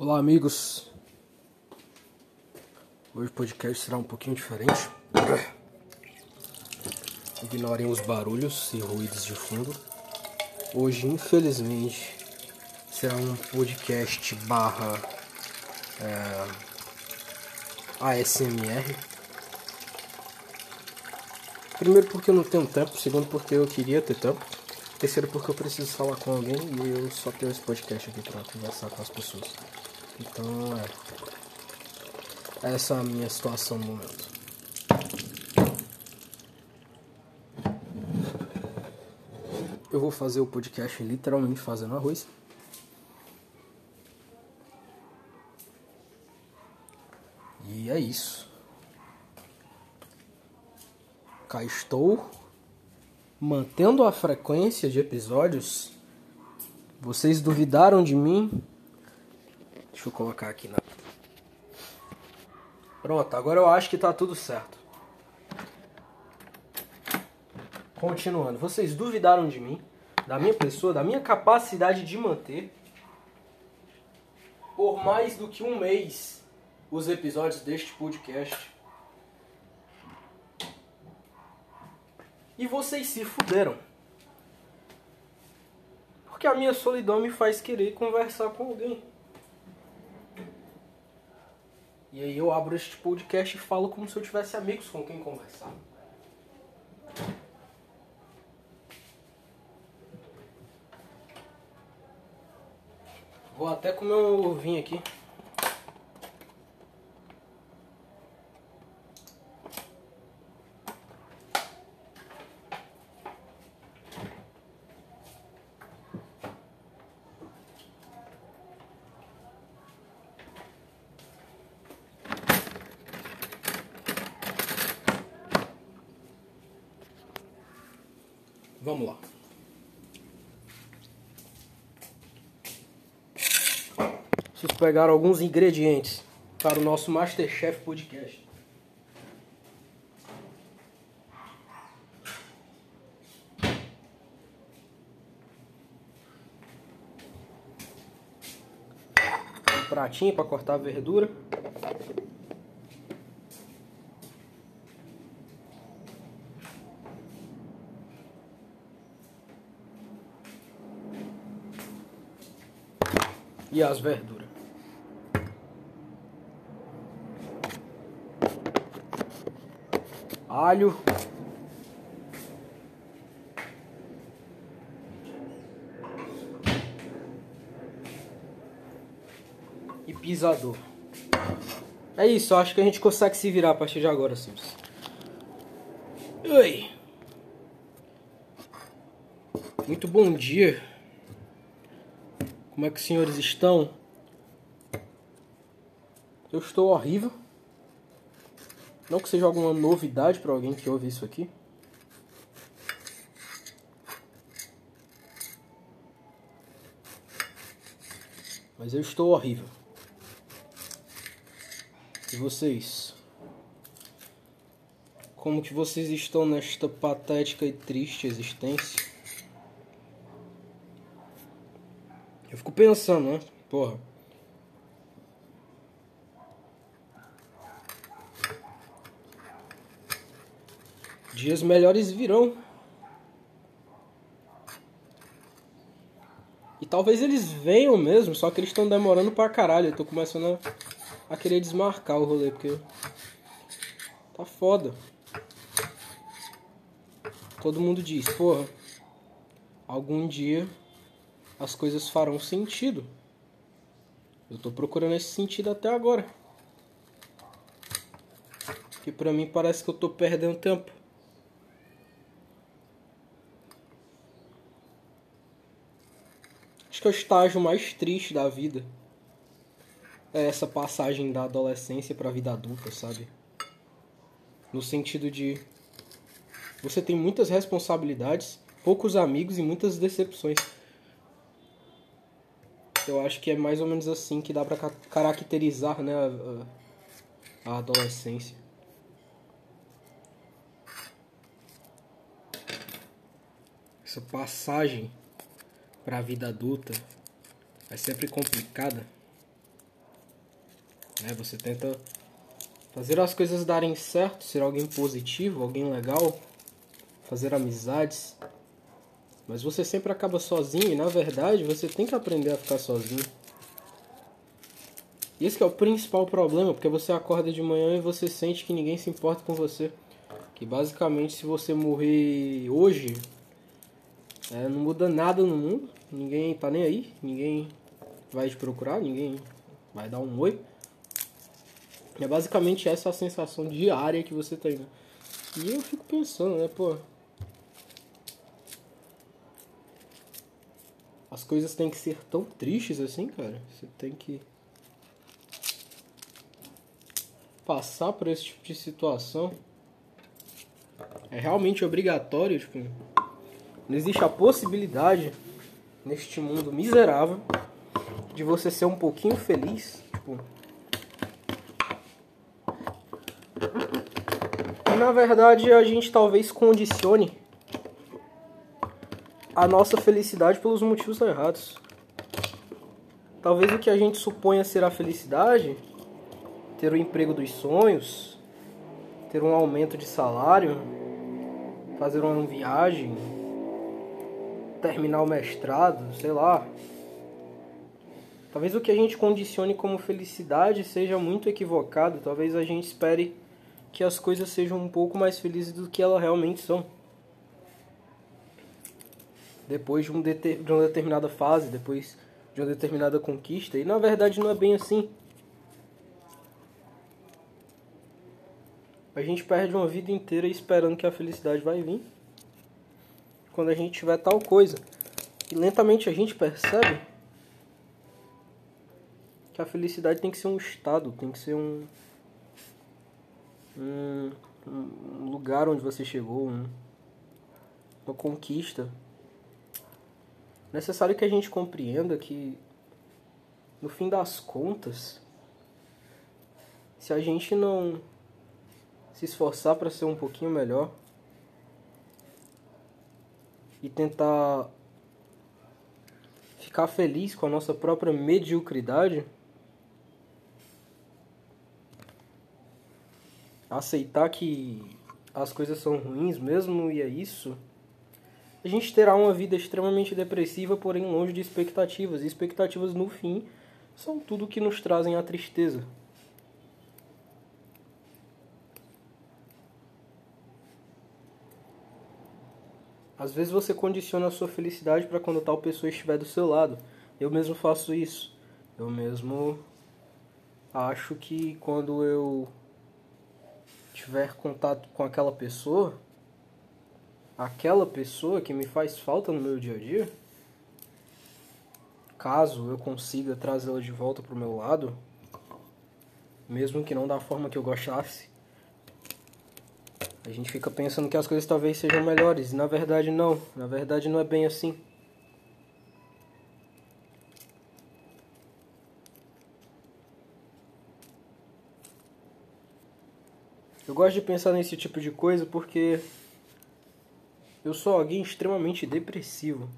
Olá, amigos. Hoje o podcast será um pouquinho diferente. Ignorem os barulhos e ruídos de fundo. Hoje, infelizmente, será um podcast barra é, ASMR. Primeiro porque eu não tenho tempo, segundo porque eu queria ter tempo. Terceiro porque eu preciso falar com alguém e eu só tenho esse podcast aqui para conversar com as pessoas. Então é. Essa é a minha situação no momento. Eu vou fazer o podcast literalmente fazendo arroz. E é isso. Cá estou mantendo a frequência de episódios. Vocês duvidaram de mim? Deixa eu colocar aqui na. Pronto, agora eu acho que tá tudo certo. Continuando, vocês duvidaram de mim, da minha pessoa, da minha capacidade de manter por mais do que um mês os episódios deste podcast. E vocês se fuderam. Porque a minha solidão me faz querer conversar com alguém. E aí eu abro este podcast e falo como se eu tivesse amigos com quem conversar. Vou até comer um ovinho aqui. Vamos lá. Preciso pegar alguns ingredientes para o nosso Masterchef Podcast. Um pratinho para cortar a verdura. E as verduras. Alho. E pisador. É isso, acho que a gente consegue se virar a partir de agora, Sims. Oi. Muito bom dia. Como é que os senhores estão? Eu estou horrível. Não que seja alguma novidade para alguém que ouve isso aqui. Mas eu estou horrível. E vocês? Como que vocês estão nesta patética e triste existência? Fico pensando, né? Porra. Dias melhores virão. E talvez eles venham mesmo, só que eles estão demorando pra caralho. Eu tô começando a, a querer desmarcar o rolê, porque. Tá foda. Todo mundo diz, porra. Algum dia as coisas farão sentido. Eu tô procurando esse sentido até agora. Que pra mim parece que eu tô perdendo tempo. Acho que é o estágio mais triste da vida. É essa passagem da adolescência pra vida adulta, sabe? No sentido de você tem muitas responsabilidades, poucos amigos e muitas decepções. Eu acho que é mais ou menos assim que dá pra caracterizar né, a, a adolescência. Essa passagem para a vida adulta é sempre complicada. Né? Você tenta fazer as coisas darem certo, ser alguém positivo, alguém legal, fazer amizades. Mas você sempre acaba sozinho e na verdade você tem que aprender a ficar sozinho. E esse é o principal problema, porque você acorda de manhã e você sente que ninguém se importa com você. Que basicamente se você morrer hoje, é, não muda nada no mundo, ninguém tá nem aí, ninguém vai te procurar, ninguém vai dar um oi. É basicamente essa a sensação diária que você tem, né? E eu fico pensando, né, pô. As coisas têm que ser tão tristes assim, cara. Você tem que passar por esse tipo de situação. É realmente obrigatório, tipo, não existe a possibilidade neste mundo miserável de você ser um pouquinho feliz, tipo, E na verdade a gente talvez condicione a nossa felicidade pelos motivos errados. Talvez o que a gente suponha ser a felicidade, ter o emprego dos sonhos, ter um aumento de salário, fazer uma viagem, terminar o mestrado, sei lá. Talvez o que a gente condicione como felicidade seja muito equivocado. Talvez a gente espere que as coisas sejam um pouco mais felizes do que elas realmente são. Depois de, um de uma determinada fase, depois de uma determinada conquista. E na verdade não é bem assim. A gente perde uma vida inteira esperando que a felicidade vai vir quando a gente tiver tal coisa. E lentamente a gente percebe que a felicidade tem que ser um estado, tem que ser um, um, um lugar onde você chegou, um, uma conquista. Necessário que a gente compreenda que, no fim das contas, se a gente não se esforçar para ser um pouquinho melhor e tentar ficar feliz com a nossa própria mediocridade, aceitar que as coisas são ruins mesmo e é isso, a gente terá uma vida extremamente depressiva, porém longe de expectativas. E expectativas, no fim, são tudo que nos trazem a tristeza. Às vezes você condiciona a sua felicidade para quando tal pessoa estiver do seu lado. Eu mesmo faço isso. Eu mesmo acho que quando eu tiver contato com aquela pessoa, aquela pessoa que me faz falta no meu dia a dia, caso eu consiga trazê-la de volta para o meu lado, mesmo que não da forma que eu gostasse, a gente fica pensando que as coisas talvez sejam melhores, e na verdade não, na verdade não é bem assim. Eu gosto de pensar nesse tipo de coisa porque eu sou alguém extremamente depressivo.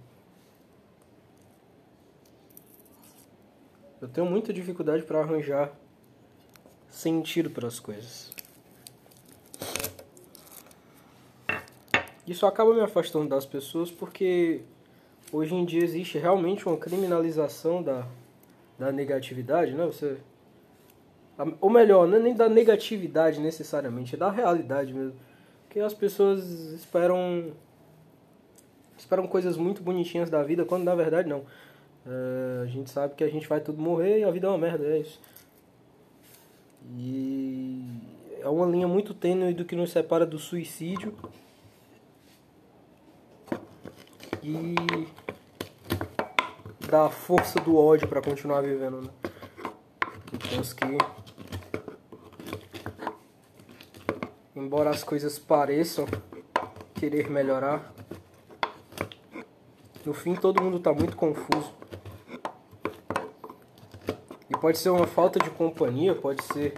Eu tenho muita dificuldade para arranjar sentido para as coisas. Isso acaba me afastando das pessoas porque hoje em dia existe realmente uma criminalização da, da negatividade, né? Você ou melhor, não é nem da negatividade necessariamente, é da realidade mesmo. Porque as pessoas esperam. Esperam coisas muito bonitinhas da vida, quando na verdade não. É, a gente sabe que a gente vai tudo morrer e a vida é uma merda, é isso. E é uma linha muito tênue do que nos separa do suicídio e da força do ódio para continuar vivendo, né? Temos que embora as coisas pareçam querer melhorar, no fim todo mundo está muito confuso. E pode ser uma falta de companhia, pode ser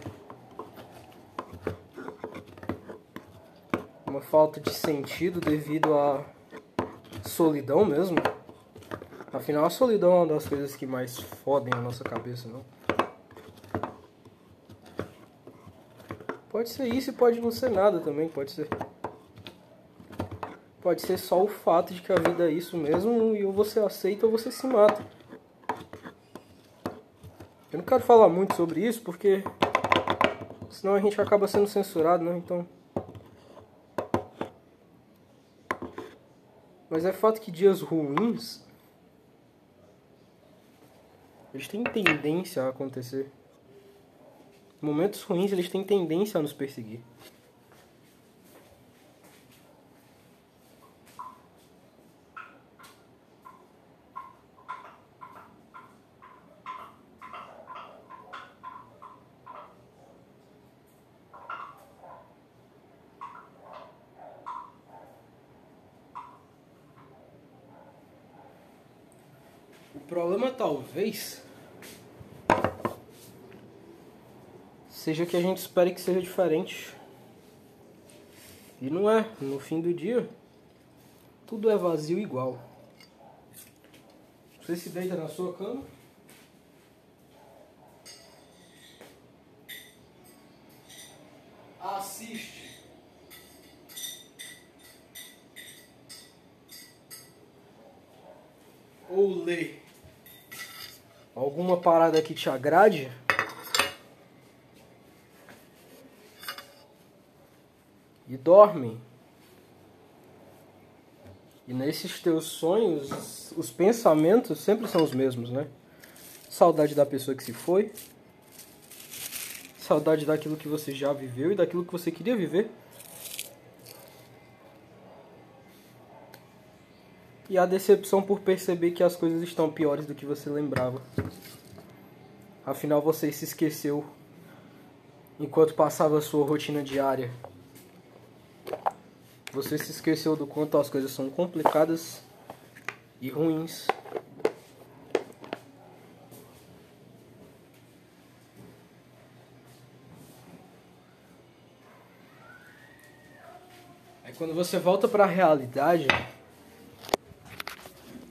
uma falta de sentido devido à solidão mesmo. Afinal, a solidão é uma das coisas que mais fodem a nossa cabeça, não? Pode ser isso e pode não ser nada também, pode ser. Pode ser só o fato de que a vida é isso mesmo e ou você aceita ou você se mata. Eu não quero falar muito sobre isso porque senão a gente acaba sendo censurado, né? Então. Mas é fato que dias ruins eles têm tendência a acontecer. Momentos ruins, eles têm tendência a nos perseguir. Problema talvez seja que a gente espere que seja diferente. E não é. No fim do dia, tudo é vazio igual. Você se deita na sua cama. Alguma parada que te agrade. e dorme. E nesses teus sonhos, os pensamentos sempre são os mesmos, né? Saudade da pessoa que se foi, saudade daquilo que você já viveu e daquilo que você queria viver. E a decepção por perceber que as coisas estão piores do que você lembrava. Afinal, você se esqueceu enquanto passava a sua rotina diária. Você se esqueceu do quanto as coisas são complicadas e ruins. Aí quando você volta para a realidade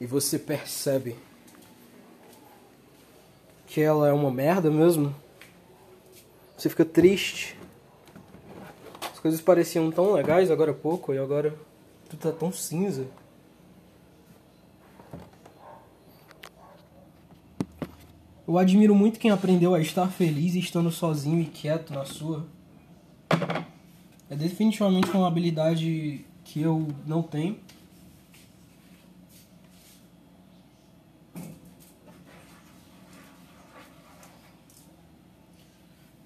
e você percebe que ela é uma merda mesmo, você fica triste coisas pareciam tão legais agora há pouco e agora tudo tá tão cinza. Eu admiro muito quem aprendeu a estar feliz estando sozinho e quieto na sua. É definitivamente uma habilidade que eu não tenho.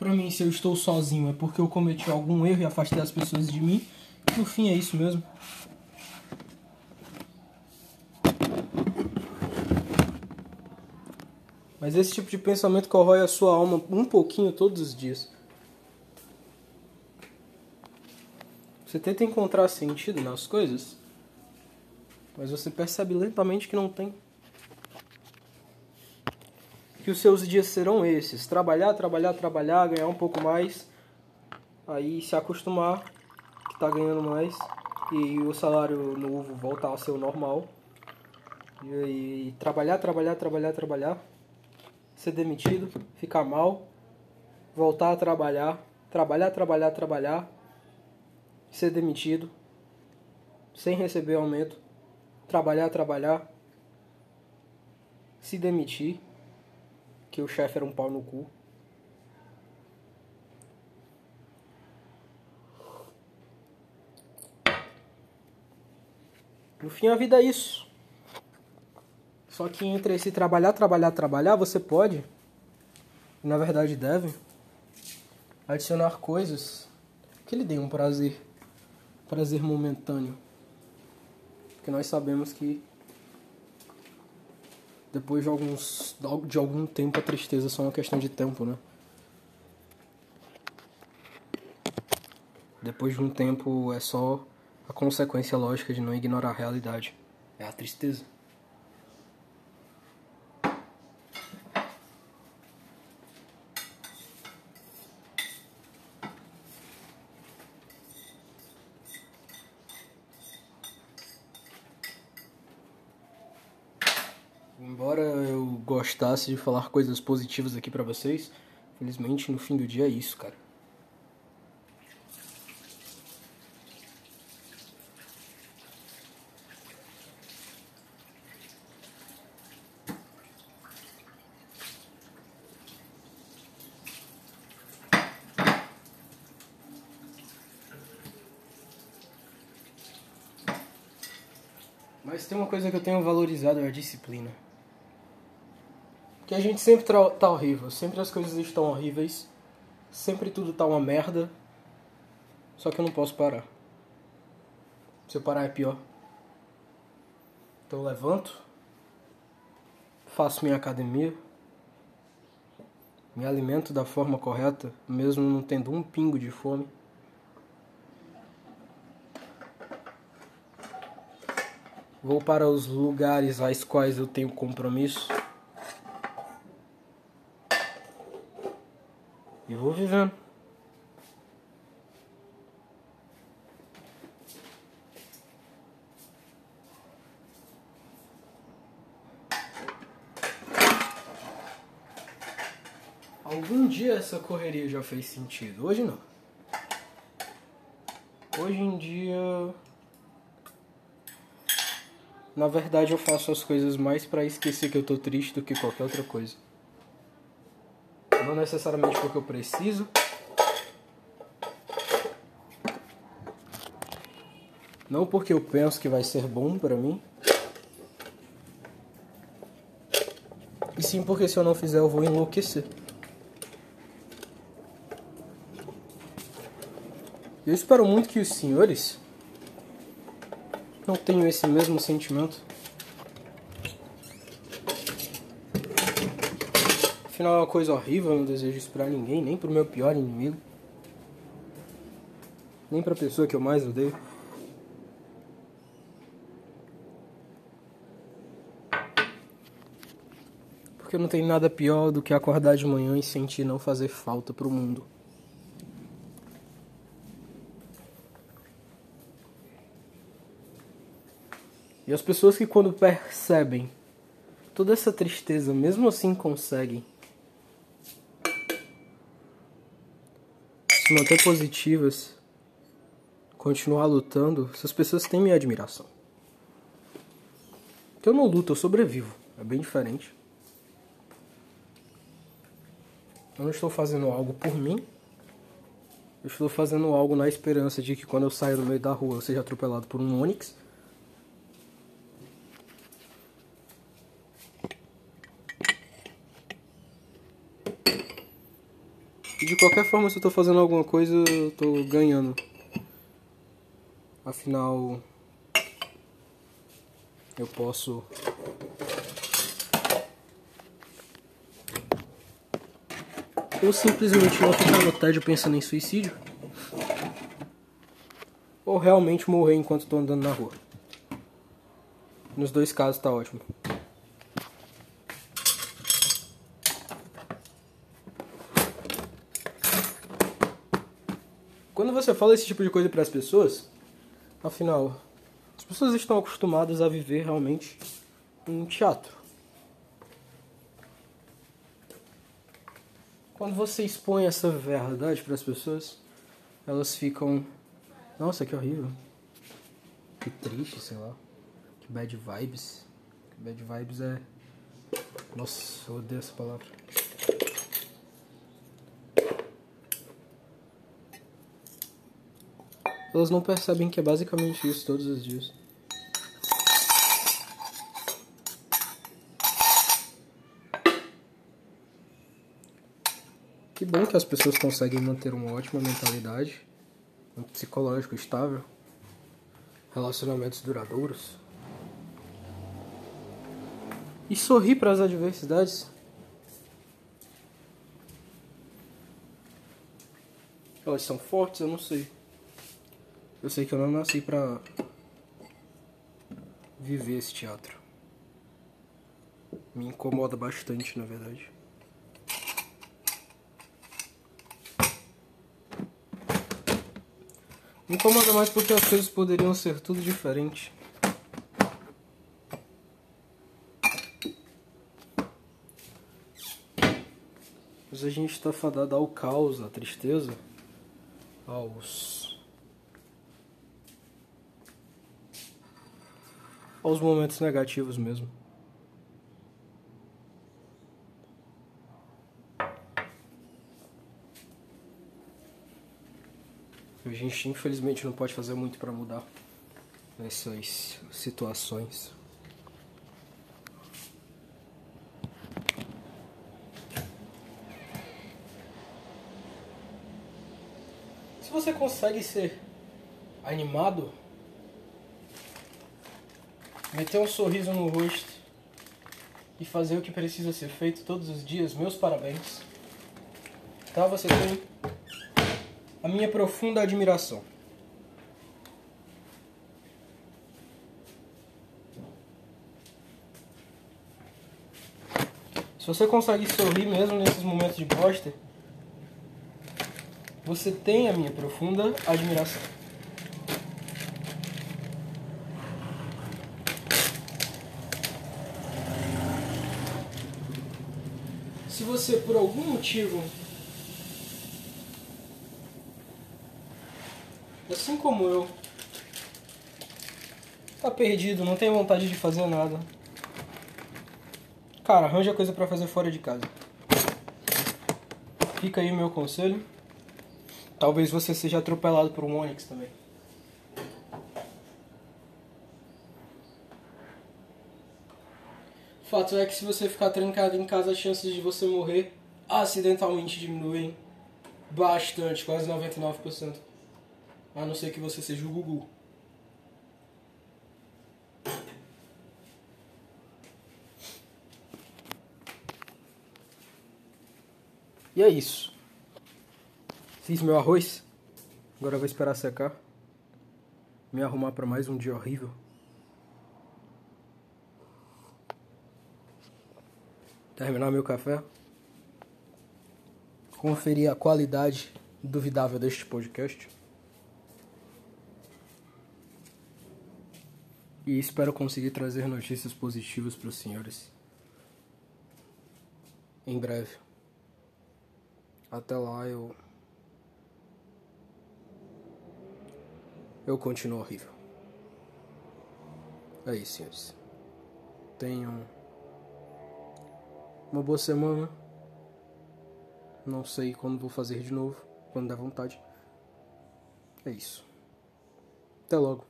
Pra mim, se eu estou sozinho é porque eu cometi algum erro e afastei as pessoas de mim. No fim, é isso mesmo. Mas esse tipo de pensamento corrói a sua alma um pouquinho todos os dias. Você tenta encontrar sentido nas coisas, mas você percebe lentamente que não tem que os seus dias serão esses: trabalhar, trabalhar, trabalhar, ganhar um pouco mais, aí se acostumar que está ganhando mais e o salário novo voltar a ser o normal. E aí trabalhar, trabalhar, trabalhar, trabalhar, ser demitido, ficar mal, voltar a trabalhar, trabalhar, trabalhar, trabalhar, ser demitido, sem receber aumento, trabalhar, trabalhar, se demitir que o chefe era um pau no cu. No fim, a vida é isso. Só que entre esse trabalhar, trabalhar, trabalhar, você pode, na verdade deve, adicionar coisas que lhe deem um prazer, prazer momentâneo. Porque nós sabemos que depois de alguns de algum tempo a tristeza é só uma questão de tempo, né? Depois de um tempo é só a consequência lógica de não ignorar a realidade. É a tristeza. gostasse de falar coisas positivas aqui para vocês. Felizmente, no fim do dia é isso, cara. Mas tem uma coisa que eu tenho valorizado, é a disciplina. Que a gente sempre tá, horrível, sempre as coisas estão horríveis, sempre tudo tá uma merda, só que eu não posso parar. Se eu parar é pior. Então eu levanto, faço minha academia, me alimento da forma correta, mesmo não tendo um pingo de fome. Vou para os lugares aos quais eu tenho compromisso. E vou vivendo. Algum dia essa correria já fez sentido, hoje não. Hoje em dia. Na verdade, eu faço as coisas mais para esquecer que eu tô triste do que qualquer outra coisa. Não necessariamente porque eu preciso. Não porque eu penso que vai ser bom para mim. E sim porque se eu não fizer eu vou enlouquecer. Eu espero muito que os senhores não tenham esse mesmo sentimento. Afinal é uma coisa horrível, eu não desejo isso pra ninguém, nem pro meu pior inimigo. Nem pra pessoa que eu mais odeio. Porque não tem nada pior do que acordar de manhã e sentir não fazer falta pro mundo. E as pessoas que quando percebem toda essa tristeza, mesmo assim conseguem se manter positivas, continuar lutando, essas pessoas têm minha admiração. Porque eu não luto, eu sobrevivo. É bem diferente. Eu não estou fazendo algo por mim. Eu estou fazendo algo na esperança de que quando eu saio no meio da rua eu seja atropelado por um Onix de qualquer forma, se eu tô fazendo alguma coisa, eu tô ganhando. Afinal, eu posso ou simplesmente não ficar no tédio pensando em suicídio, ou realmente morrer enquanto estou andando na rua. Nos dois casos tá ótimo. Quando você fala esse tipo de coisa para as pessoas, afinal, as pessoas estão acostumadas a viver realmente um teatro. Quando você expõe essa verdade para as pessoas, elas ficam, nossa, que horrível. Que triste, sei lá. Que bad vibes. Bad vibes é Nossa, eu odeio essa palavra. Elas não percebem que é basicamente isso todos os dias. Que bom que as pessoas conseguem manter uma ótima mentalidade, um psicológico estável, relacionamentos duradouros. E sorrir para as adversidades. Elas são fortes, eu não sei. Eu sei que eu não nasci pra viver esse teatro. Me incomoda bastante, na verdade. Me incomoda mais porque as coisas poderiam ser tudo diferente. Mas a gente está fadado ao caos, à tristeza, aos aos momentos negativos mesmo. A gente infelizmente não pode fazer muito para mudar. essas situações. Se você consegue ser animado, meter um sorriso no rosto e fazer o que precisa ser feito todos os dias, meus parabéns. Tá? Você tem a minha profunda admiração. Se você consegue sorrir mesmo nesses momentos de bosta, você tem a minha profunda admiração. Você por algum motivo, assim como eu, tá perdido, não tem vontade de fazer nada, Cara, arranja coisa para fazer fora de casa. Fica aí o meu conselho. Talvez você seja atropelado por um Onix também. Fato é que se você ficar trancado em casa, as chances de você morrer acidentalmente diminuem bastante, quase 99%. A não ser que você seja o Gugu. E é isso. Fiz meu arroz. Agora vou esperar secar. Me arrumar para mais um dia horrível. Terminar meu café. Conferir a qualidade duvidável deste podcast. E espero conseguir trazer notícias positivas para os senhores. Em breve. Até lá eu. Eu continuo horrível. É isso, senhores. Tenham uma boa semana. Não sei quando vou fazer de novo, quando der vontade. É isso. Até logo,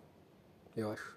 eu acho.